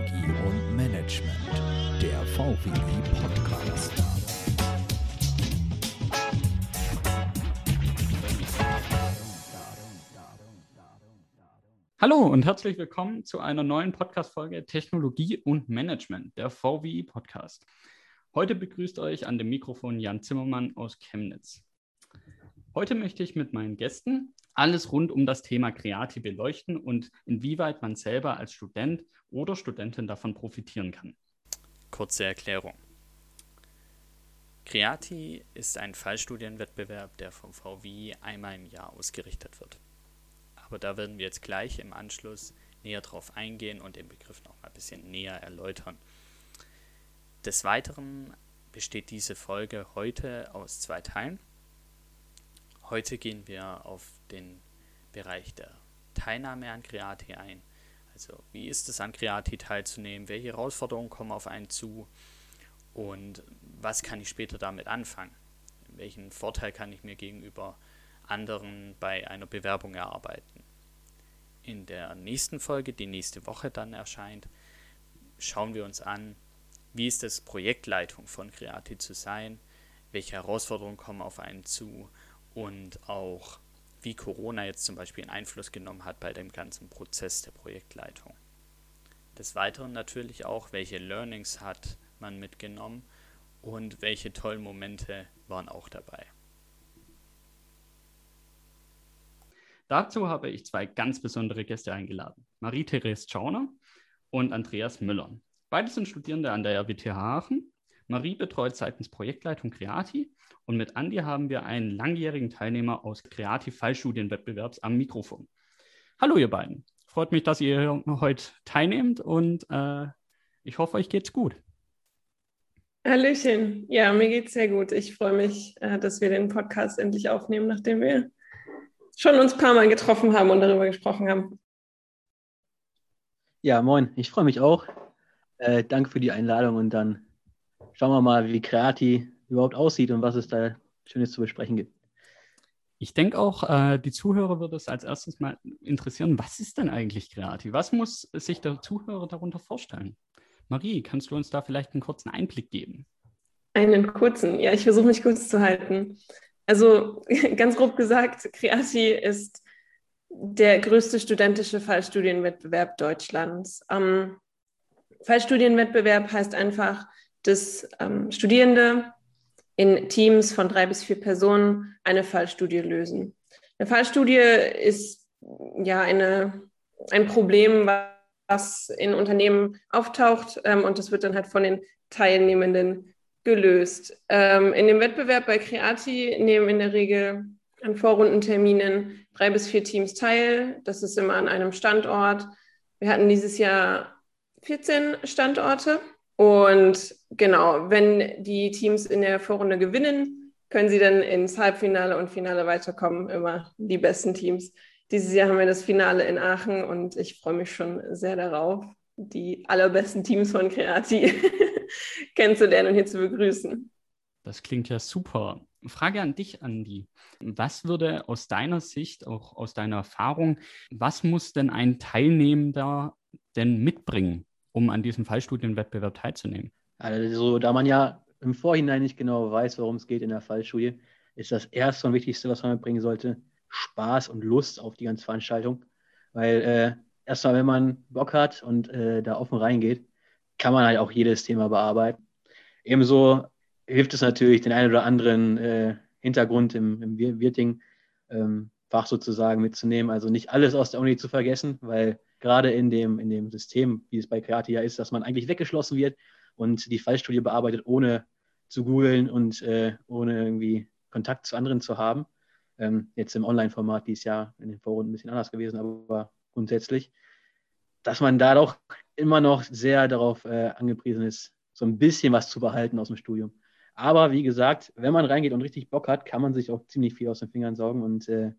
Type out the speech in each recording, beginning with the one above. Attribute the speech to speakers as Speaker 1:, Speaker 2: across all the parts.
Speaker 1: Technologie und Management, der VWI Podcast.
Speaker 2: Hallo und herzlich willkommen zu einer neuen Podcast-Folge Technologie und Management, der VWI Podcast. Heute begrüßt euch an dem Mikrofon Jan Zimmermann aus Chemnitz. Heute möchte ich mit meinen Gästen alles rund um das Thema Kreati beleuchten und inwieweit man selber als Student oder Studentin davon profitieren kann.
Speaker 3: Kurze Erklärung. Creati ist ein Fallstudienwettbewerb, der vom VWI einmal im Jahr ausgerichtet wird. Aber da werden wir jetzt gleich im Anschluss näher drauf eingehen und den Begriff noch mal ein bisschen näher erläutern. Des Weiteren besteht diese Folge heute aus zwei Teilen. Heute gehen wir auf den Bereich der Teilnahme an Creati ein. Also wie ist es an Creati teilzunehmen? Welche Herausforderungen kommen auf einen zu? Und was kann ich später damit anfangen? Welchen Vorteil kann ich mir gegenüber anderen bei einer Bewerbung erarbeiten? In der nächsten Folge, die nächste Woche dann erscheint, schauen wir uns an, wie ist es, Projektleitung von Creati zu sein? Welche Herausforderungen kommen auf einen zu? Und auch wie Corona jetzt zum Beispiel einen Einfluss genommen hat bei dem ganzen Prozess der Projektleitung. Des Weiteren natürlich auch, welche Learnings hat man mitgenommen und welche tollen Momente waren auch dabei.
Speaker 2: Dazu habe ich zwei ganz besondere Gäste eingeladen. Marie-Therese Schauner und Andreas Müller. Beide sind Studierende an der RWTH Aachen Marie betreut seitens Projektleitung Creati und mit Andi haben wir einen langjährigen Teilnehmer aus Creati Fallstudienwettbewerbs am Mikrofon. Hallo ihr beiden. Freut mich, dass ihr heute teilnehmt und äh, ich hoffe, euch geht's gut.
Speaker 4: Hallöchen. Ja, mir geht's sehr gut. Ich freue mich, äh, dass wir den Podcast endlich aufnehmen, nachdem wir schon uns ein paar Mal getroffen haben und darüber gesprochen haben.
Speaker 5: Ja, moin. Ich freue mich auch. Äh, danke für die Einladung und dann schauen wir mal, wie Creati überhaupt aussieht und was es da Schönes zu besprechen gibt.
Speaker 2: Ich denke auch, äh, die Zuhörer würde es als erstes mal interessieren, was ist denn eigentlich Creati? Was muss sich der Zuhörer darunter vorstellen? Marie, kannst du uns da vielleicht einen kurzen Einblick geben?
Speaker 4: Einen kurzen, ja, ich versuche mich kurz zu halten. Also ganz grob gesagt, Creati ist der größte studentische Fallstudienwettbewerb Deutschlands. Ähm, Fallstudienwettbewerb heißt einfach, dass ähm, Studierende in Teams von drei bis vier Personen eine Fallstudie lösen. Eine Fallstudie ist ja eine, ein Problem, was in Unternehmen auftaucht ähm, und das wird dann halt von den Teilnehmenden gelöst. Ähm, in dem Wettbewerb bei Creati nehmen in der Regel an Vorrundenterminen drei bis vier Teams teil. Das ist immer an einem Standort. Wir hatten dieses Jahr 14 Standorte und genau, wenn die Teams in der Vorrunde gewinnen, können sie dann ins Halbfinale und Finale weiterkommen. Immer die besten Teams. Dieses Jahr haben wir das Finale in Aachen und ich freue mich schon sehr darauf, die allerbesten Teams von Creati kennenzulernen und hier zu begrüßen.
Speaker 2: Das klingt ja super. Frage an dich, Andi. Was würde aus deiner Sicht, auch aus deiner Erfahrung, was muss denn ein Teilnehmender denn mitbringen, um an diesem Fallstudienwettbewerb teilzunehmen?
Speaker 5: Also, da man ja im Vorhinein nicht genau weiß, worum es geht in der Fallstudie, ist das erste und wichtigste, was man mitbringen sollte, Spaß und Lust auf die ganze Veranstaltung. Weil äh, erstmal, wenn man Bock hat und äh, da offen reingeht, kann man halt auch jedes Thema bearbeiten. Ebenso hilft es natürlich, den einen oder anderen äh, Hintergrund im, im Wirting ähm, sozusagen mitzunehmen. Also nicht alles aus der Uni zu vergessen, weil gerade in dem, in dem System, wie es bei Creati ja ist, dass man eigentlich weggeschlossen wird und die Fallstudie bearbeitet, ohne zu googeln und äh, ohne irgendwie Kontakt zu anderen zu haben. Ähm, jetzt im Online-Format dieses Jahr in den Vorrunden ein bisschen anders gewesen, aber grundsätzlich, dass man da doch immer noch sehr darauf äh, angepriesen ist, so ein bisschen was zu behalten aus dem Studium. Aber wie gesagt, wenn man reingeht und richtig Bock hat, kann man sich auch ziemlich viel aus den Fingern saugen und äh,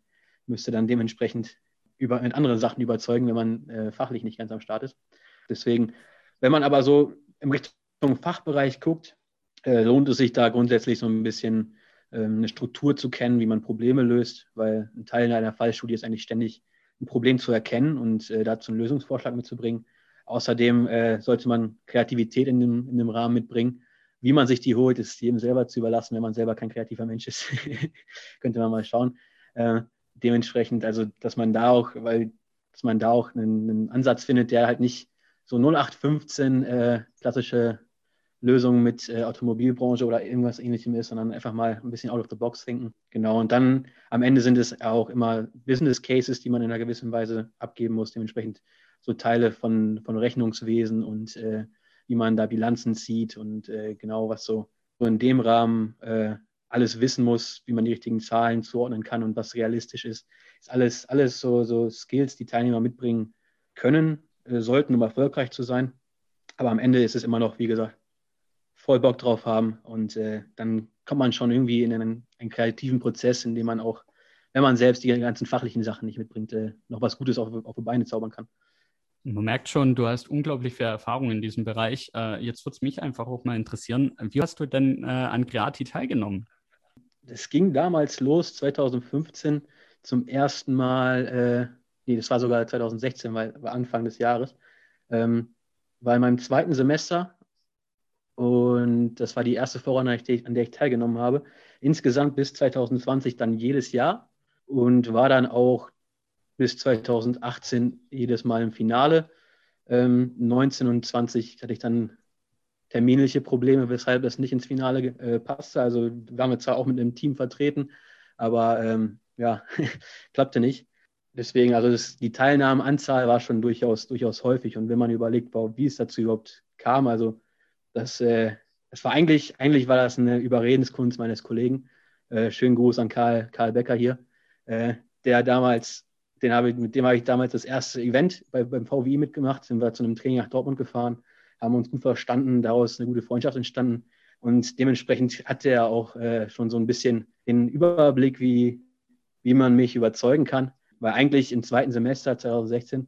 Speaker 5: müsste dann dementsprechend über, mit anderen Sachen überzeugen, wenn man äh, fachlich nicht ganz am Start ist. Deswegen, wenn man aber so im Richtung Fachbereich guckt, äh, lohnt es sich da grundsätzlich so ein bisschen ähm, eine Struktur zu kennen, wie man Probleme löst, weil ein Teil einer Fallstudie ist eigentlich ständig ein Problem zu erkennen und äh, dazu einen Lösungsvorschlag mitzubringen. Außerdem äh, sollte man Kreativität in dem, in dem Rahmen mitbringen. Wie man sich die holt, ist jedem selber zu überlassen, wenn man selber kein kreativer Mensch ist. Könnte man mal schauen. Äh, dementsprechend, also dass man da auch, weil dass man da auch einen, einen Ansatz findet, der halt nicht so 0815 äh, klassische Lösungen mit äh, Automobilbranche oder irgendwas ähnlichem ist, sondern einfach mal ein bisschen out of the box denken. Genau. Und dann am Ende sind es auch immer Business Cases, die man in einer gewissen Weise abgeben muss. Dementsprechend so Teile von, von Rechnungswesen und äh, wie man da Bilanzen zieht und äh, genau was so, so in dem Rahmen äh, alles wissen muss, wie man die richtigen Zahlen zuordnen kann und was realistisch ist. Ist alles, alles so, so Skills, die Teilnehmer mitbringen können, äh, sollten, um erfolgreich zu sein. Aber am Ende ist es immer noch, wie gesagt, voll Bock drauf haben und äh, dann kommt man schon irgendwie in einen, einen, kreativen Prozess, in dem man auch, wenn man selbst die ganzen fachlichen Sachen nicht mitbringt, äh, noch was Gutes auf, auf die Beine zaubern kann.
Speaker 2: Man merkt schon, du hast unglaublich viel Erfahrung in diesem Bereich. Äh, jetzt würde es mich einfach auch mal interessieren, wie hast du denn äh, an Creati teilgenommen?
Speaker 5: Das ging damals los, 2015, zum ersten Mal, äh, nee, das war sogar 2016, weil war Anfang des Jahres, ähm, war in meinem zweiten Semester und das war die erste Vorrunde, an der ich teilgenommen habe. Insgesamt bis 2020 dann jedes Jahr und war dann auch bis 2018 jedes Mal im Finale. Ähm, 19 und 20 hatte ich dann terminliche Probleme, weshalb das nicht ins Finale äh, passte. Also waren wir zwar auch mit einem Team vertreten, aber ähm, ja, klappte nicht. Deswegen, also das, die Teilnahmenanzahl war schon durchaus, durchaus häufig. Und wenn man überlegt, wie es dazu überhaupt kam, also das, äh, das war eigentlich, eigentlich war das eine Überredenskunst meines Kollegen. Äh, schönen Gruß an Karl, Karl Becker hier, äh, der damals, den habe ich, mit dem habe ich damals das erste Event bei, beim VWI mitgemacht, sind wir zu einem Training nach Dortmund gefahren, haben uns gut verstanden, daraus eine gute Freundschaft entstanden. Und dementsprechend hatte er auch äh, schon so ein bisschen den Überblick, wie, wie man mich überzeugen kann. Weil eigentlich im zweiten Semester 2016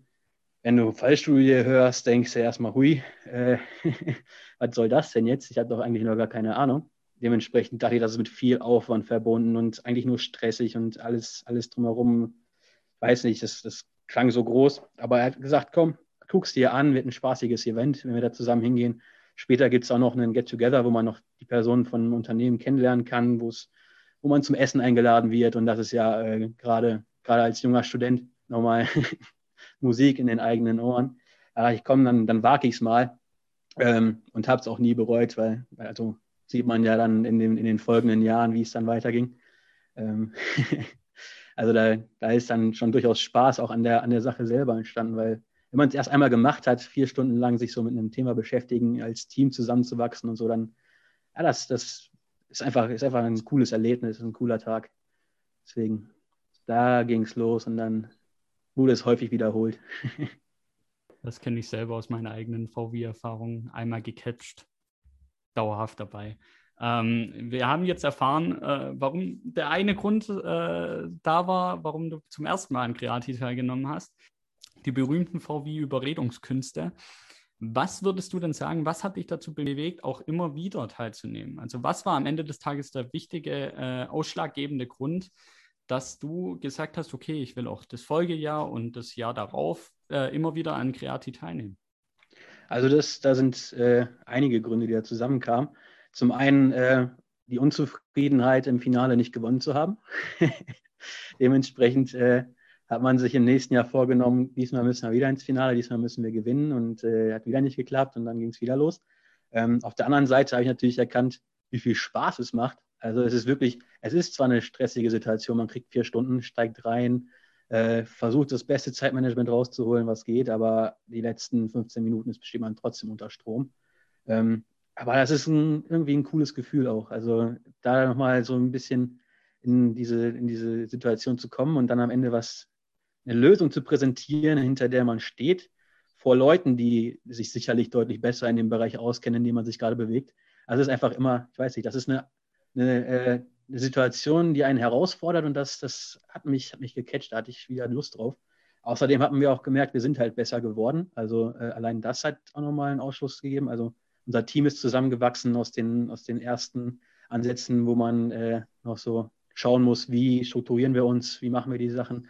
Speaker 5: wenn du Fallstudie hörst, denkst du erstmal, hui, äh, was soll das denn jetzt? Ich habe doch eigentlich noch gar keine Ahnung. Dementsprechend dachte ich, das ist mit viel Aufwand verbunden und eigentlich nur stressig und alles, alles drumherum. Weiß nicht, das, das klang so groß. Aber er hat gesagt, komm, guck's dir an, wird ein spaßiges Event, wenn wir da zusammen hingehen. Später gibt es auch noch einen Get-Together, wo man noch die Personen von einem Unternehmen kennenlernen kann, wo wo man zum Essen eingeladen wird. Und das ist ja äh, gerade als junger Student nochmal Musik in den eigenen Ohren. Aber ich komme, dann, dann wage ich es mal ähm, und habe es auch nie bereut, weil, weil, also sieht man ja dann in den, in den folgenden Jahren, wie es dann weiterging. Ähm also da, da ist dann schon durchaus Spaß auch an der, an der Sache selber entstanden, weil wenn man es erst einmal gemacht hat, vier Stunden lang sich so mit einem Thema beschäftigen, als Team zusammenzuwachsen und so, dann, ja, das, das ist einfach, ist einfach ein cooles Erlebnis, ein cooler Tag. Deswegen, da ging es los und dann wurde es häufig wiederholt.
Speaker 2: das kenne ich selber aus meiner eigenen VW-Erfahrung. Einmal gecatcht, dauerhaft dabei. Ähm, wir haben jetzt erfahren, äh, warum der eine Grund äh, da war, warum du zum ersten Mal an Creati teilgenommen hast. Die berühmten VW-Überredungskünste. Was würdest du denn sagen, was hat dich dazu bewegt, auch immer wieder teilzunehmen? Also was war am Ende des Tages der wichtige, äh, ausschlaggebende Grund, dass du gesagt hast, okay, ich will auch das Folgejahr und das Jahr darauf äh, immer wieder an Creati teilnehmen?
Speaker 5: Also das, da sind äh, einige Gründe, die da zusammenkamen. Zum einen äh, die Unzufriedenheit im Finale nicht gewonnen zu haben. Dementsprechend äh, hat man sich im nächsten Jahr vorgenommen, diesmal müssen wir wieder ins Finale, diesmal müssen wir gewinnen und äh, hat wieder nicht geklappt und dann ging es wieder los. Ähm, auf der anderen Seite habe ich natürlich erkannt, wie viel Spaß es macht, also es ist wirklich, es ist zwar eine stressige Situation, man kriegt vier Stunden, steigt rein, äh, versucht das beste Zeitmanagement rauszuholen, was geht, aber die letzten 15 Minuten ist bestimmt man trotzdem unter Strom. Ähm, aber das ist ein, irgendwie ein cooles Gefühl auch. Also da nochmal so ein bisschen in diese, in diese Situation zu kommen und dann am Ende was, eine Lösung zu präsentieren, hinter der man steht, vor Leuten, die sich sicherlich deutlich besser in dem Bereich auskennen, in dem man sich gerade bewegt. Also es ist einfach immer, ich weiß nicht, das ist eine eine, äh, eine Situation, die einen herausfordert und das, das hat, mich, hat mich gecatcht, da hatte ich wieder Lust drauf. Außerdem hatten wir auch gemerkt, wir sind halt besser geworden. Also äh, allein das hat auch nochmal einen Ausschluss gegeben. Also unser Team ist zusammengewachsen aus den, aus den ersten Ansätzen, wo man äh, noch so schauen muss, wie strukturieren wir uns, wie machen wir die Sachen.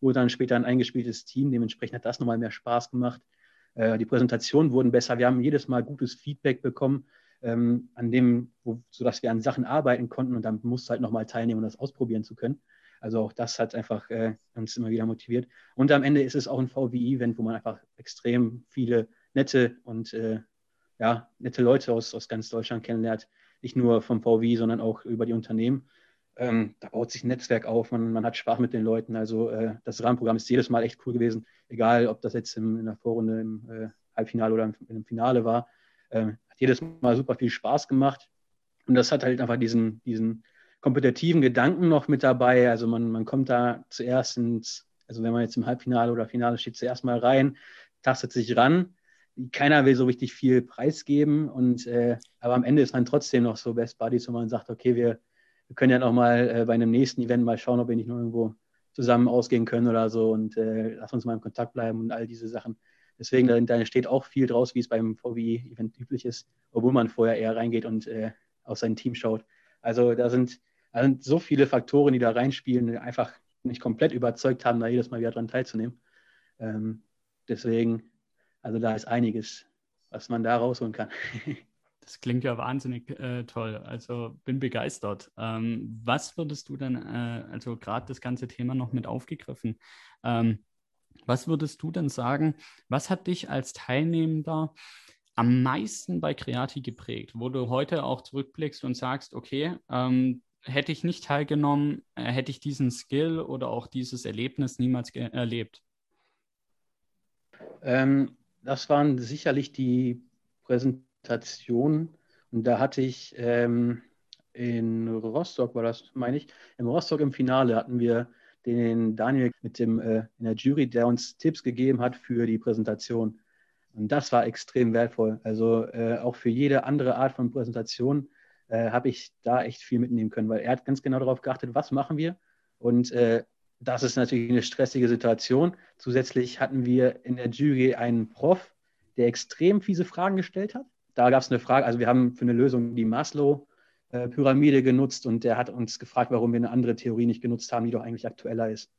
Speaker 5: Wurde dann später ein eingespieltes Team, dementsprechend hat das nochmal mehr Spaß gemacht. Äh, die Präsentationen wurden besser. Wir haben jedes Mal gutes Feedback bekommen, ähm, an dem, wo, sodass wir an Sachen arbeiten konnten und dann musst du halt nochmal teilnehmen, um das ausprobieren zu können. Also auch das hat einfach äh, uns immer wieder motiviert. Und am Ende ist es auch ein VWI-Event, wo man einfach extrem viele nette und äh, ja, nette Leute aus, aus ganz Deutschland kennenlernt. Nicht nur vom VWI, sondern auch über die Unternehmen. Ähm, da baut sich ein Netzwerk auf, man, man hat Spaß mit den Leuten. Also äh, das Rahmenprogramm ist jedes Mal echt cool gewesen, egal ob das jetzt im, in der Vorrunde, im äh, Halbfinale oder im, im Finale war. Ähm, hat jedes Mal super viel Spaß gemacht. Und das hat halt einfach diesen, diesen kompetitiven Gedanken noch mit dabei. Also man, man kommt da zuerst ins, also wenn man jetzt im Halbfinale oder Finale steht, zuerst mal rein, tastet sich ran. Keiner will so richtig viel preisgeben und äh, aber am Ende ist man trotzdem noch so Best Buddies, wo man sagt, okay, wir, wir können ja noch mal äh, bei einem nächsten Event mal schauen, ob wir nicht nur irgendwo zusammen ausgehen können oder so und äh, lass uns mal in Kontakt bleiben und all diese Sachen. Deswegen, da, da steht auch viel draus, wie es beim VW-Event üblich ist, obwohl man vorher eher reingeht und äh, auf sein Team schaut. Also da sind da sind so viele Faktoren, die da reinspielen, die einfach nicht komplett überzeugt haben, da jedes Mal wieder dran teilzunehmen. Ähm, deswegen, also da ist einiges, was man da rausholen kann.
Speaker 2: Das klingt ja wahnsinnig äh, toll. Also bin begeistert. Ähm, was würdest du dann, äh, also gerade das ganze Thema noch mit aufgegriffen, ähm, was würdest du denn sagen, was hat dich als Teilnehmender am meisten bei Creati geprägt, wo du heute auch zurückblickst und sagst, okay, ähm, hätte ich nicht teilgenommen, äh, hätte ich diesen Skill oder auch dieses Erlebnis niemals erlebt?
Speaker 5: Ähm, das waren sicherlich die Präsentationen. Und da hatte ich ähm, in Rostock, war das, meine ich, in Rostock im Finale hatten wir den Daniel mit dem äh, in der Jury, der uns Tipps gegeben hat für die Präsentation. Und das war extrem wertvoll. Also äh, auch für jede andere Art von Präsentation äh, habe ich da echt viel mitnehmen können, weil er hat ganz genau darauf geachtet, was machen wir. Und äh, das ist natürlich eine stressige Situation. Zusätzlich hatten wir in der Jury einen Prof, der extrem fiese Fragen gestellt hat. Da gab es eine Frage, also wir haben für eine Lösung die Maslow-Pyramide genutzt und der hat uns gefragt, warum wir eine andere Theorie nicht genutzt haben, die doch eigentlich aktueller ist.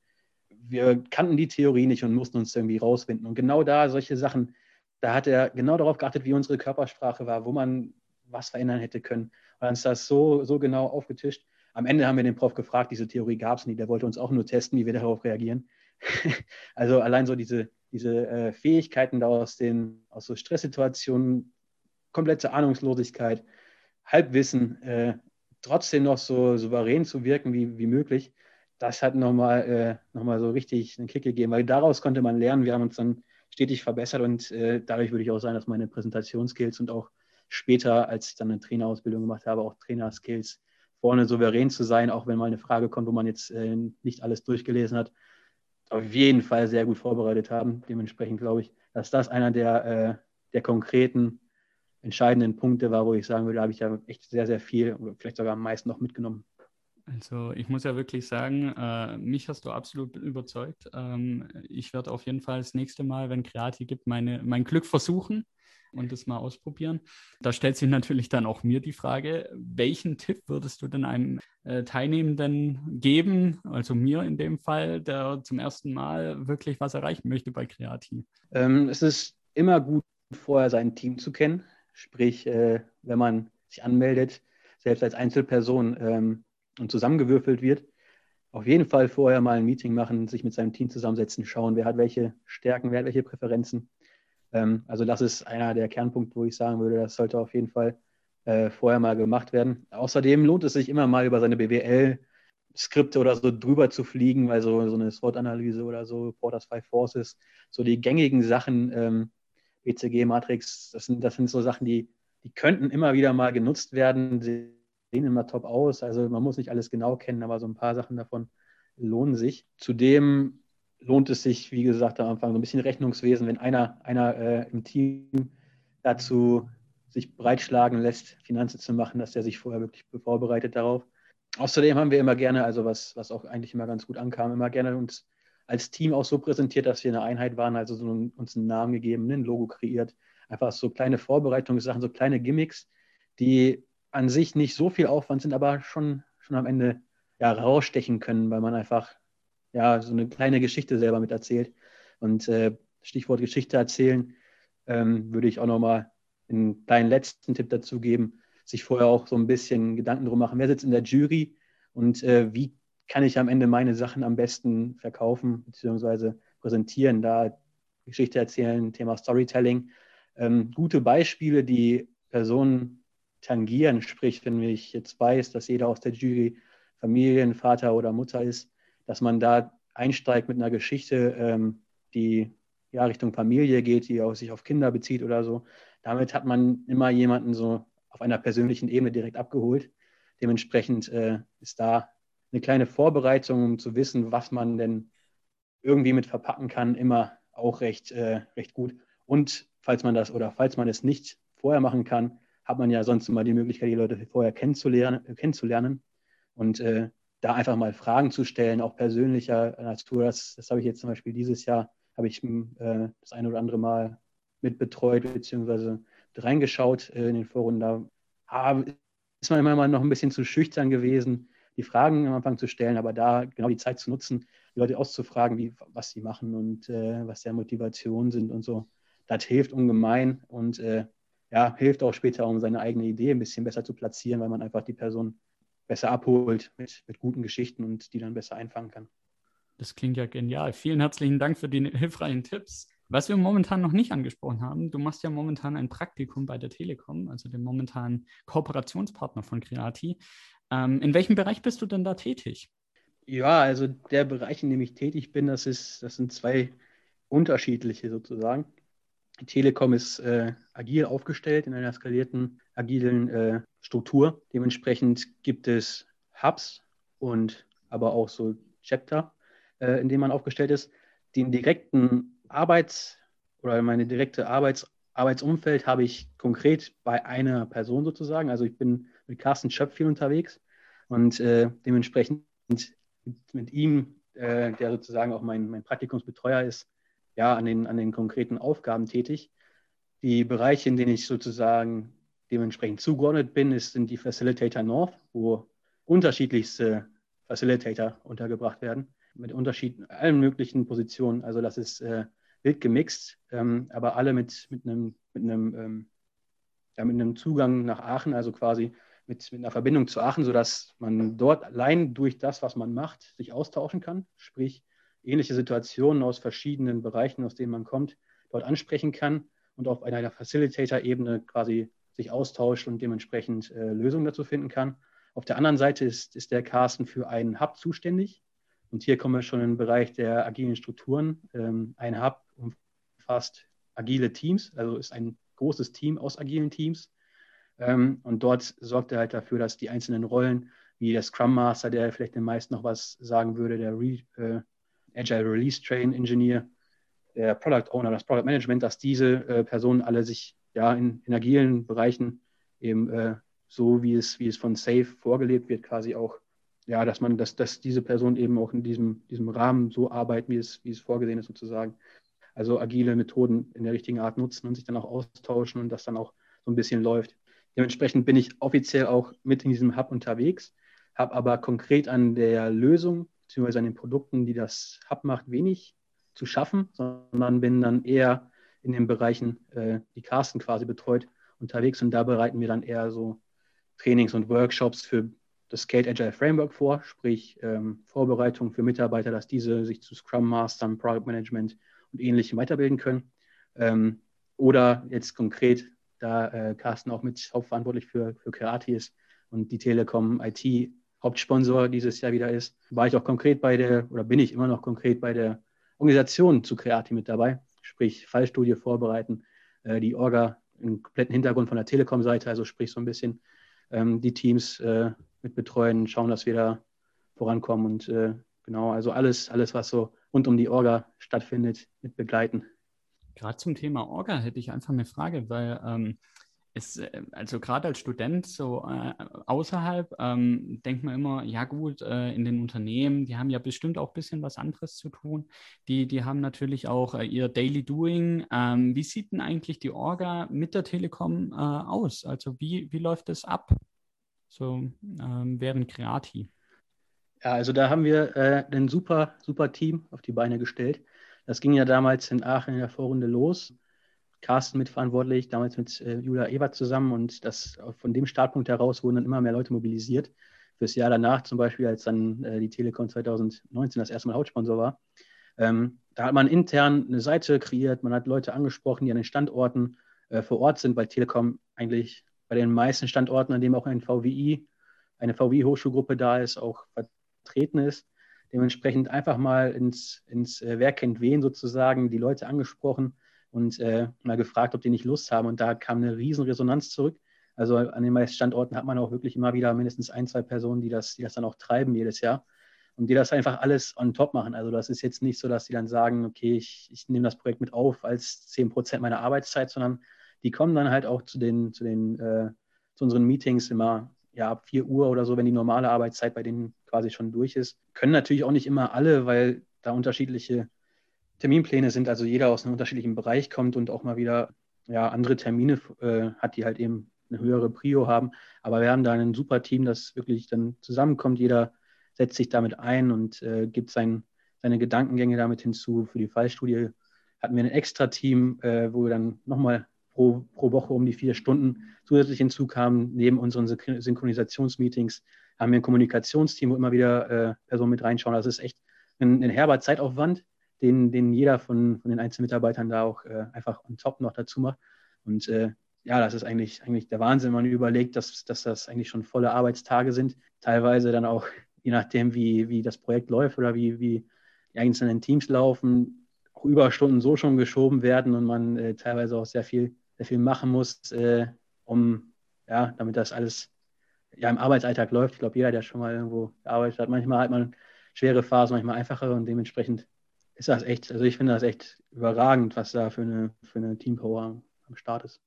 Speaker 5: Wir kannten die Theorie nicht und mussten uns irgendwie rausfinden. Und genau da solche Sachen, da hat er genau darauf geachtet, wie unsere Körpersprache war, wo man was verändern hätte können. Und dann ist das so, so genau aufgetischt. Am Ende haben wir den Prof gefragt, diese Theorie gab es nie. Der wollte uns auch nur testen, wie wir darauf reagieren. also allein so diese, diese äh, Fähigkeiten da aus, den, aus so Stresssituationen, komplette Ahnungslosigkeit, Halbwissen, äh, trotzdem noch so souverän zu wirken wie, wie möglich, das hat nochmal äh, noch so richtig einen Kick gegeben, weil daraus konnte man lernen. Wir haben uns dann stetig verbessert und äh, dadurch würde ich auch sagen, dass meine Präsentationsskills und auch später, als ich dann eine Trainerausbildung gemacht habe, auch Trainerskills, vorne souverän zu sein, auch wenn mal eine Frage kommt, wo man jetzt äh, nicht alles durchgelesen hat, auf jeden Fall sehr gut vorbereitet haben. Dementsprechend glaube ich, dass das einer der, äh, der konkreten, entscheidenden Punkte war, wo ich sagen würde, da habe ich ja echt sehr, sehr viel, vielleicht sogar am meisten noch mitgenommen.
Speaker 2: Also ich muss ja wirklich sagen, äh, mich hast du absolut überzeugt. Ähm, ich werde auf jeden Fall das nächste Mal, wenn Kreati gibt, meine, mein Glück versuchen und das mal ausprobieren. Da stellt sich natürlich dann auch mir die Frage, welchen Tipp würdest du denn einem äh, Teilnehmenden geben, also mir in dem Fall, der zum ersten Mal wirklich was erreichen möchte bei Kreativ?
Speaker 5: Ähm, es ist immer gut, vorher sein Team zu kennen. Sprich, äh, wenn man sich anmeldet, selbst als Einzelperson ähm, und zusammengewürfelt wird, auf jeden Fall vorher mal ein Meeting machen, sich mit seinem Team zusammensetzen, schauen, wer hat welche Stärken, wer hat welche Präferenzen ähm, also das ist einer der Kernpunkte, wo ich sagen würde, das sollte auf jeden Fall äh, vorher mal gemacht werden. Außerdem lohnt es sich immer mal über seine BWL Skripte oder so drüber zu fliegen, weil so, so eine SWOT-Analyse oder so, Porters Five Forces, so die gängigen Sachen, ähm, BCG, Matrix, das sind, das sind so Sachen, die, die könnten immer wieder mal genutzt werden, sehen immer top aus. Also man muss nicht alles genau kennen, aber so ein paar Sachen davon lohnen sich. Zudem lohnt es sich, wie gesagt, am Anfang so ein bisschen Rechnungswesen, wenn einer, einer äh, im Team dazu sich breitschlagen lässt, Finanzen zu machen, dass der sich vorher wirklich vorbereitet darauf. Außerdem haben wir immer gerne, also was, was auch eigentlich immer ganz gut ankam, immer gerne uns als Team auch so präsentiert, dass wir eine Einheit waren, also so uns einen Namen gegeben, ein Logo kreiert. Einfach so kleine Vorbereitungssachen, so kleine Gimmicks, die an sich nicht so viel Aufwand sind, aber schon, schon am Ende ja, rausstechen können, weil man einfach ja, so eine kleine Geschichte selber mit erzählt. Und äh, Stichwort Geschichte erzählen, ähm, würde ich auch nochmal einen kleinen letzten Tipp dazu geben, sich vorher auch so ein bisschen Gedanken drum machen, wer sitzt in der Jury und äh, wie kann ich am Ende meine Sachen am besten verkaufen bzw. präsentieren, da Geschichte erzählen, Thema Storytelling. Ähm, gute Beispiele, die Personen tangieren, sprich, wenn ich jetzt weiß, dass jeder aus der Jury Familienvater oder Mutter ist, dass man da einsteigt mit einer Geschichte, ähm, die ja Richtung Familie geht, die auch sich auf Kinder bezieht oder so. Damit hat man immer jemanden so auf einer persönlichen Ebene direkt abgeholt. Dementsprechend äh, ist da eine kleine Vorbereitung, um zu wissen, was man denn irgendwie mit verpacken kann, immer auch recht, äh, recht gut. Und falls man das oder falls man es nicht vorher machen kann, hat man ja sonst immer die Möglichkeit, die Leute vorher kennenzulernen. kennenzulernen. Und äh, da einfach mal Fragen zu stellen, auch persönlicher Natur. Das, das habe ich jetzt zum Beispiel dieses Jahr, habe ich äh, das eine oder andere Mal mit betreut, beziehungsweise reingeschaut äh, in den Foren. Da ah, ist man immer mal noch ein bisschen zu schüchtern gewesen, die Fragen am Anfang zu stellen, aber da genau die Zeit zu nutzen, die Leute auszufragen, wie, was sie machen und äh, was deren Motivationen sind und so. Das hilft ungemein und äh, ja, hilft auch später, um seine eigene Idee ein bisschen besser zu platzieren, weil man einfach die Person besser abholt mit, mit guten Geschichten und die dann besser einfangen kann.
Speaker 2: Das klingt ja genial. Vielen herzlichen Dank für die hilfreichen Tipps. Was wir momentan noch nicht angesprochen haben, du machst ja momentan ein Praktikum bei der Telekom, also dem momentanen Kooperationspartner von Creati. Ähm, in welchem Bereich bist du denn da tätig?
Speaker 5: Ja, also der Bereich, in dem ich tätig bin, das, ist, das sind zwei unterschiedliche sozusagen. Die Telekom ist äh, agil aufgestellt in einer skalierten, agilen äh, Struktur. Dementsprechend gibt es Hubs und aber auch so Chapter, äh, in denen man aufgestellt ist. Den direkten Arbeits- oder meine direkte Arbeits Arbeitsumfeld habe ich konkret bei einer Person sozusagen. Also ich bin mit Carsten Schöpf viel unterwegs und äh, dementsprechend mit, mit ihm, äh, der sozusagen auch mein, mein Praktikumsbetreuer ist, ja, an den, an den konkreten Aufgaben tätig. Die Bereiche, in denen ich sozusagen dementsprechend zugeordnet bin, ist, sind die Facilitator North, wo unterschiedlichste Facilitator untergebracht werden, mit unterschiedlichen, allen möglichen Positionen. Also das ist äh, wild gemixt, ähm, aber alle mit, mit einem, mit einem, ähm, ja, mit einem Zugang nach Aachen, also quasi mit, mit einer Verbindung zu Aachen, sodass man dort allein durch das, was man macht, sich austauschen kann, sprich ähnliche Situationen aus verschiedenen Bereichen, aus denen man kommt, dort ansprechen kann und auf einer Facilitator-Ebene quasi sich austauscht und dementsprechend äh, Lösungen dazu finden kann. Auf der anderen Seite ist, ist der Carsten für einen Hub zuständig. Und hier kommen wir schon in den Bereich der agilen Strukturen. Ähm, ein Hub umfasst agile Teams, also ist ein großes Team aus agilen Teams. Ähm, und dort sorgt er halt dafür, dass die einzelnen Rollen, wie der Scrum Master, der vielleicht den meisten noch was sagen würde, der Re, äh, Agile Release Train Engineer, der Product Owner, das Product Management, dass diese äh, Personen alle sich ja, in, in agilen Bereichen eben äh, so, wie es, wie es von Safe vorgelebt wird, quasi auch, ja, dass man, dass, dass diese Personen eben auch in diesem, diesem Rahmen so arbeiten, wie es, wie es vorgesehen ist, sozusagen. Also agile Methoden in der richtigen Art nutzen und sich dann auch austauschen und das dann auch so ein bisschen läuft. Dementsprechend bin ich offiziell auch mit in diesem Hub unterwegs, habe aber konkret an der Lösung bzw. an den Produkten, die das Hub macht, wenig zu schaffen, sondern bin dann eher in den Bereichen, äh, die Carsten quasi betreut, unterwegs und da bereiten wir dann eher so Trainings und Workshops für das Skate Agile Framework vor, sprich ähm, Vorbereitung für Mitarbeiter, dass diese sich zu Scrum Mastern, Product Management und ähnlichem weiterbilden können. Ähm, oder jetzt konkret, da äh, Carsten auch mit hauptverantwortlich für, für Karate ist und die Telekom IT Hauptsponsor dieses Jahr wieder ist, war ich auch konkret bei der, oder bin ich immer noch konkret bei der Organisation zu Creati mit dabei sprich Fallstudie vorbereiten, äh, die Orga im kompletten Hintergrund von der Telekom-Seite, also sprich so ein bisschen ähm, die Teams äh, mit betreuen, schauen, dass wir da vorankommen und genau, also alles, alles, was so rund um die Orga stattfindet, mit begleiten.
Speaker 2: Gerade zum Thema Orga hätte ich einfach eine Frage, weil ähm, ist, äh, also gerade als Student so äh, außerhalb ähm, denkt man immer, ja gut, äh, in den Unternehmen, die haben ja bestimmt auch ein bisschen was anderes zu tun. Die, die haben natürlich auch äh, ihr Daily Doing. Ähm, wie sieht denn eigentlich die Orga mit der Telekom äh, aus? Also wie, wie läuft das ab? So ähm, während Kreati.
Speaker 5: Ja, also da haben wir äh, ein super, super Team auf die Beine gestellt. Das ging ja damals in Aachen in der Vorrunde los Carsten mitverantwortlich, damals mit äh, Julia Ebert zusammen. Und das von dem Startpunkt heraus wurden dann immer mehr Leute mobilisiert. Fürs Jahr danach zum Beispiel, als dann äh, die Telekom 2019 das erste Mal Hauptsponsor war. Ähm, da hat man intern eine Seite kreiert, man hat Leute angesprochen, die an den Standorten äh, vor Ort sind, weil Telekom eigentlich bei den meisten Standorten, an denen auch ein VWI, eine VWI-Hochschulgruppe da ist, auch vertreten ist. Dementsprechend einfach mal ins, ins äh, Wer kennt wen sozusagen, die Leute angesprochen und äh, mal gefragt, ob die nicht Lust haben. Und da kam eine riesen Resonanz zurück. Also an den meisten Standorten hat man auch wirklich immer wieder mindestens ein, zwei Personen, die das, die das dann auch treiben jedes Jahr und die das einfach alles on top machen. Also das ist jetzt nicht so, dass die dann sagen, okay, ich, ich nehme das Projekt mit auf als 10 Prozent meiner Arbeitszeit, sondern die kommen dann halt auch zu den, zu den, äh, zu unseren Meetings immer ja, ab 4 Uhr oder so, wenn die normale Arbeitszeit bei denen quasi schon durch ist. Können natürlich auch nicht immer alle, weil da unterschiedliche Terminpläne sind, also jeder aus einem unterschiedlichen Bereich kommt und auch mal wieder ja, andere Termine äh, hat, die halt eben eine höhere Prio haben. Aber wir haben da ein super Team, das wirklich dann zusammenkommt. Jeder setzt sich damit ein und äh, gibt sein, seine Gedankengänge damit hinzu. Für die Fallstudie hatten wir ein extra Team, äh, wo wir dann nochmal pro, pro Woche um die vier Stunden zusätzlich hinzukamen. Neben unseren Synchronisationsmeetings haben wir ein Kommunikationsteam, wo immer wieder äh, Personen mit reinschauen. Das ist echt ein, ein herber Zeitaufwand, den, den jeder von, von den einzelnen Mitarbeitern da auch äh, einfach on top noch dazu macht. Und äh, ja, das ist eigentlich, eigentlich der Wahnsinn, wenn man überlegt, dass, dass das eigentlich schon volle Arbeitstage sind. Teilweise dann auch, je nachdem, wie, wie das Projekt läuft oder wie, wie die einzelnen Teams laufen, auch Überstunden so schon geschoben werden und man äh, teilweise auch sehr viel, sehr viel machen muss, äh, um, ja, damit das alles ja, im Arbeitsalltag läuft. Ich glaube, jeder, der schon mal irgendwo gearbeitet hat, manchmal hat man schwere Phasen, manchmal einfachere und dementsprechend ist das echt, also ich finde das echt überragend, was da für eine, für eine Teampower am Start ist.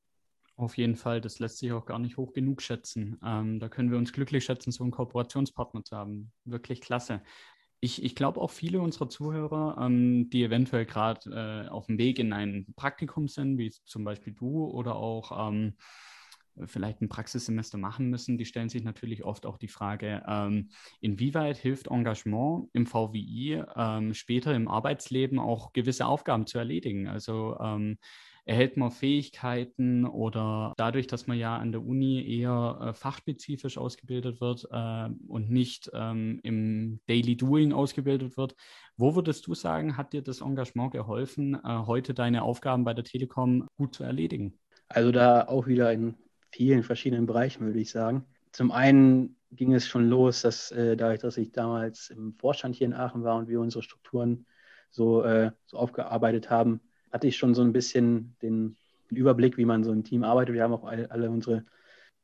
Speaker 2: Auf jeden Fall, das lässt sich auch gar nicht hoch genug schätzen. Ähm, da können wir uns glücklich schätzen, so einen Kooperationspartner zu haben. Wirklich klasse. Ich, ich glaube auch viele unserer Zuhörer, ähm, die eventuell gerade äh, auf dem Weg in ein Praktikum sind, wie zum Beispiel du oder auch ähm, vielleicht ein Praxissemester machen müssen, die stellen sich natürlich oft auch die Frage, ähm, inwieweit hilft Engagement im VWI ähm, später im Arbeitsleben auch gewisse Aufgaben zu erledigen? Also ähm, erhält man Fähigkeiten oder dadurch, dass man ja an der Uni eher äh, fachspezifisch ausgebildet wird äh, und nicht ähm, im Daily Doing ausgebildet wird, wo würdest du sagen, hat dir das Engagement geholfen, äh, heute deine Aufgaben bei der Telekom gut zu erledigen?
Speaker 5: Also da auch wieder in vielen verschiedenen Bereichen, würde ich sagen. Zum einen ging es schon los, dass äh, dadurch, dass ich damals im Vorstand hier in Aachen war und wir unsere Strukturen so, äh, so aufgearbeitet haben, hatte ich schon so ein bisschen den, den Überblick, wie man so im Team arbeitet. Wir haben auch alle, alle unsere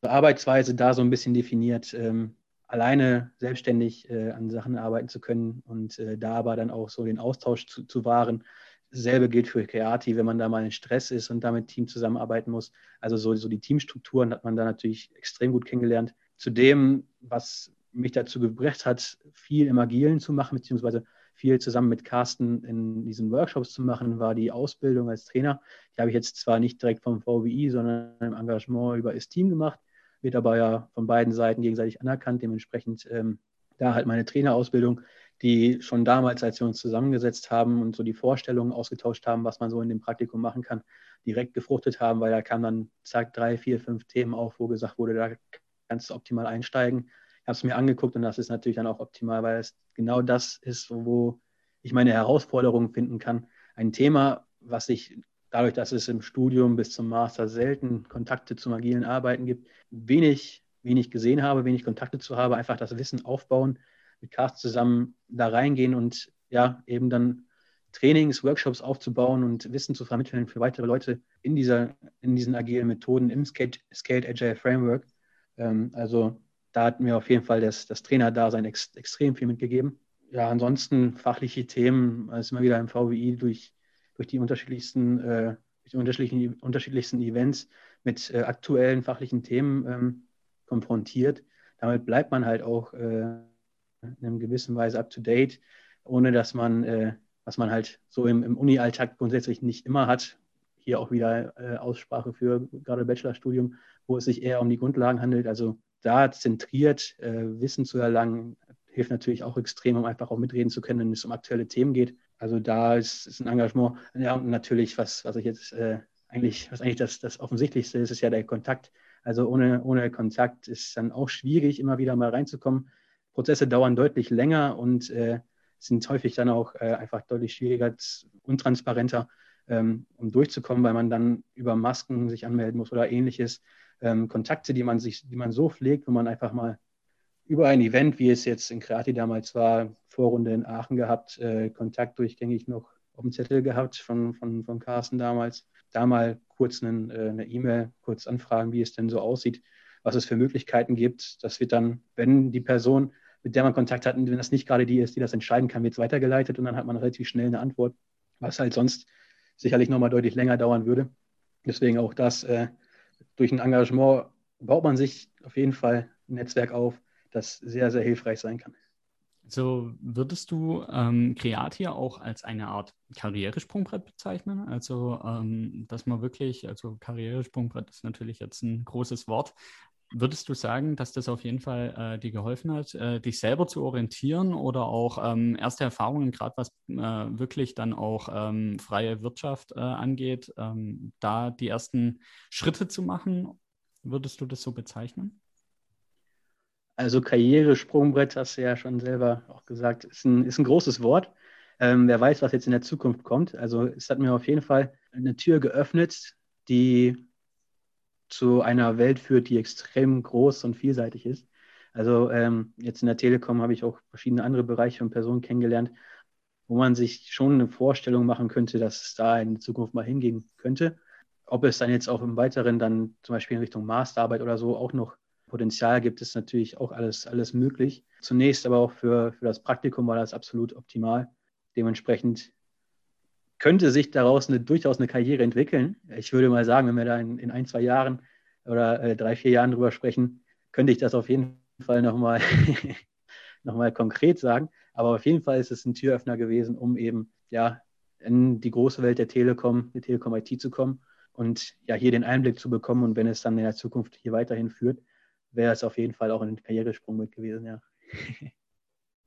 Speaker 5: Arbeitsweise da so ein bisschen definiert, ähm, alleine selbstständig äh, an Sachen arbeiten zu können und äh, da aber dann auch so den Austausch zu, zu wahren. Dasselbe gilt für Kreati, wenn man da mal in Stress ist und da mit Team zusammenarbeiten muss. Also so, so die Teamstrukturen hat man da natürlich extrem gut kennengelernt. Zudem, was mich dazu gebracht hat, viel im Agilen zu machen, beziehungsweise viel zusammen mit Carsten in diesen Workshops zu machen, war die Ausbildung als Trainer. Die habe ich jetzt zwar nicht direkt vom VWI, sondern im Engagement über Esteem gemacht, wird aber ja von beiden Seiten gegenseitig anerkannt. Dementsprechend ähm, da halt meine Trainerausbildung, die schon damals, als wir uns zusammengesetzt haben und so die Vorstellungen ausgetauscht haben, was man so in dem Praktikum machen kann, direkt gefruchtet haben, weil da kamen dann zack drei, vier, fünf Themen auf, wo gesagt wurde, da kannst du optimal einsteigen habe es mir angeguckt und das ist natürlich dann auch optimal, weil es genau das ist, wo ich meine Herausforderungen finden kann. Ein Thema, was ich dadurch, dass es im Studium bis zum Master selten Kontakte zum agilen Arbeiten gibt, wenig, wenig gesehen habe, wenig Kontakte zu habe, einfach das Wissen aufbauen, mit Cast zusammen da reingehen und ja, eben dann Trainings, Workshops aufzubauen und Wissen zu vermitteln für weitere Leute in, dieser, in diesen agilen Methoden im Scaled, Scaled Agile Framework. Ähm, also da hat mir auf jeden Fall das, das Trainerdasein ex, extrem viel mitgegeben. Ja, ansonsten fachliche Themen, also immer wieder im VWI durch, durch die unterschiedlichsten, äh, durch die unterschiedlichen, unterschiedlichsten Events mit äh, aktuellen fachlichen Themen ähm, konfrontiert. Damit bleibt man halt auch äh, in einer gewissen Weise up to date, ohne dass man, äh, was man halt so im, im Uni-Alltag grundsätzlich nicht immer hat. Hier auch wieder äh, Aussprache für gerade Bachelorstudium, wo es sich eher um die Grundlagen handelt. Also da zentriert äh, Wissen zu erlangen, hilft natürlich auch extrem, um einfach auch mitreden zu können, wenn es um aktuelle Themen geht. Also da ist, ist ein Engagement. Ja, und natürlich, was, was ich jetzt äh, eigentlich, was eigentlich das, das Offensichtlichste ist, ist ja der Kontakt. Also ohne, ohne Kontakt ist dann auch schwierig, immer wieder mal reinzukommen. Prozesse dauern deutlich länger und äh, sind häufig dann auch äh, einfach deutlich schwieriger, untransparenter, ähm, um durchzukommen, weil man dann über Masken sich anmelden muss oder ähnliches. Ähm, Kontakte, die man sich, die man so pflegt, wo man einfach mal über ein Event, wie es jetzt in Kreati damals war, Vorrunde in Aachen gehabt, äh, Kontakt durchgängig noch auf dem Zettel gehabt von, von, von Carsten damals. Da mal kurz einen, äh, eine E-Mail, kurz anfragen, wie es denn so aussieht, was es für Möglichkeiten gibt. Das wird dann, wenn die Person, mit der man Kontakt hat, wenn das nicht gerade die ist, die das entscheiden kann, wird es weitergeleitet und dann hat man relativ schnell eine Antwort, was halt sonst sicherlich nochmal deutlich länger dauern würde. Deswegen auch das, äh, durch ein Engagement baut man sich auf jeden Fall ein Netzwerk auf, das sehr, sehr hilfreich sein kann.
Speaker 2: So würdest du ähm, Creatia auch als eine Art Karrieresprungbrett bezeichnen? Also, ähm, dass man wirklich, also Karrieresprungbrett ist natürlich jetzt ein großes Wort. Würdest du sagen, dass das auf jeden Fall äh, dir geholfen hat, äh, dich selber zu orientieren oder auch ähm, erste Erfahrungen, gerade was äh, wirklich dann auch ähm, freie Wirtschaft äh, angeht, ähm, da die ersten Schritte zu machen? Würdest du das so bezeichnen?
Speaker 5: Also Karrieresprungbrett, hast du ja schon selber auch gesagt, ist ein, ist ein großes Wort. Ähm, wer weiß, was jetzt in der Zukunft kommt. Also es hat mir auf jeden Fall eine Tür geöffnet, die zu einer Welt führt, die extrem groß und vielseitig ist. Also ähm, jetzt in der Telekom habe ich auch verschiedene andere Bereiche und Personen kennengelernt, wo man sich schon eine Vorstellung machen könnte, dass es da in Zukunft mal hingehen könnte. Ob es dann jetzt auch im Weiteren dann zum Beispiel in Richtung Masterarbeit oder so auch noch Potenzial gibt es natürlich auch alles, alles möglich. Zunächst aber auch für, für das Praktikum war das absolut optimal. Dementsprechend könnte sich daraus eine, durchaus eine Karriere entwickeln. Ich würde mal sagen, wenn wir da in, in ein, zwei Jahren oder äh, drei, vier Jahren drüber sprechen, könnte ich das auf jeden Fall nochmal noch konkret sagen. Aber auf jeden Fall ist es ein Türöffner gewesen, um eben ja, in die große Welt der Telekom, der Telekom IT zu kommen und ja, hier den Einblick zu bekommen. Und wenn es dann in der Zukunft hier weiterhin führt, wäre es auf jeden Fall auch ein Karrieresprung mit gewesen, ja.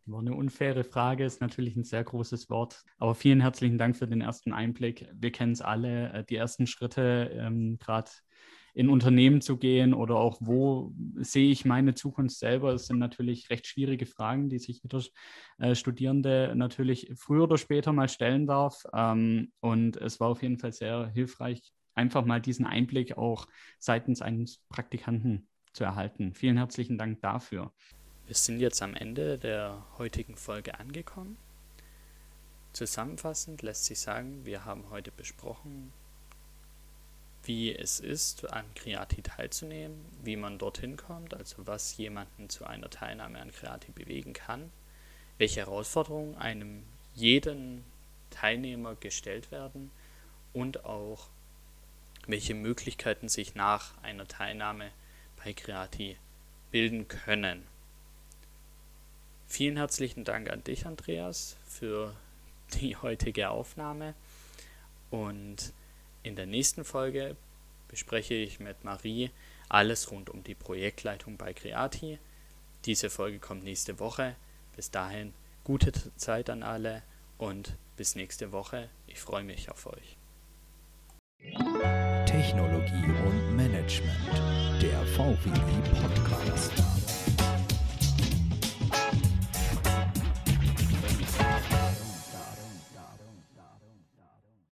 Speaker 2: Eine unfaire Frage, ist natürlich ein sehr großes Wort. Aber vielen herzlichen Dank für den ersten Einblick. Wir kennen es alle, äh, die ersten Schritte, ähm, gerade in Unternehmen zu gehen oder auch wo sehe ich meine Zukunft selber, das sind natürlich recht schwierige Fragen, die sich jeder äh, Studierende natürlich früher oder später mal stellen darf. Ähm, und es war auf jeden Fall sehr hilfreich, einfach mal diesen Einblick auch seitens eines Praktikanten zu erhalten. Vielen herzlichen Dank dafür.
Speaker 3: Wir sind jetzt am Ende der heutigen Folge angekommen. Zusammenfassend lässt sich sagen, wir haben heute besprochen, wie es ist, an Creati teilzunehmen, wie man dorthin kommt, also was jemanden zu einer Teilnahme an Creati bewegen kann, welche Herausforderungen einem jeden Teilnehmer gestellt werden und auch welche Möglichkeiten sich nach einer Teilnahme bei Creati bilden können. Vielen herzlichen Dank an dich, Andreas, für die heutige Aufnahme. Und in der nächsten Folge bespreche ich mit Marie alles rund um die Projektleitung bei Creati. Diese Folge kommt nächste Woche. Bis dahin gute Zeit an alle und bis nächste Woche. Ich freue mich auf euch.
Speaker 1: Technologie und Management, der VWI Podcast.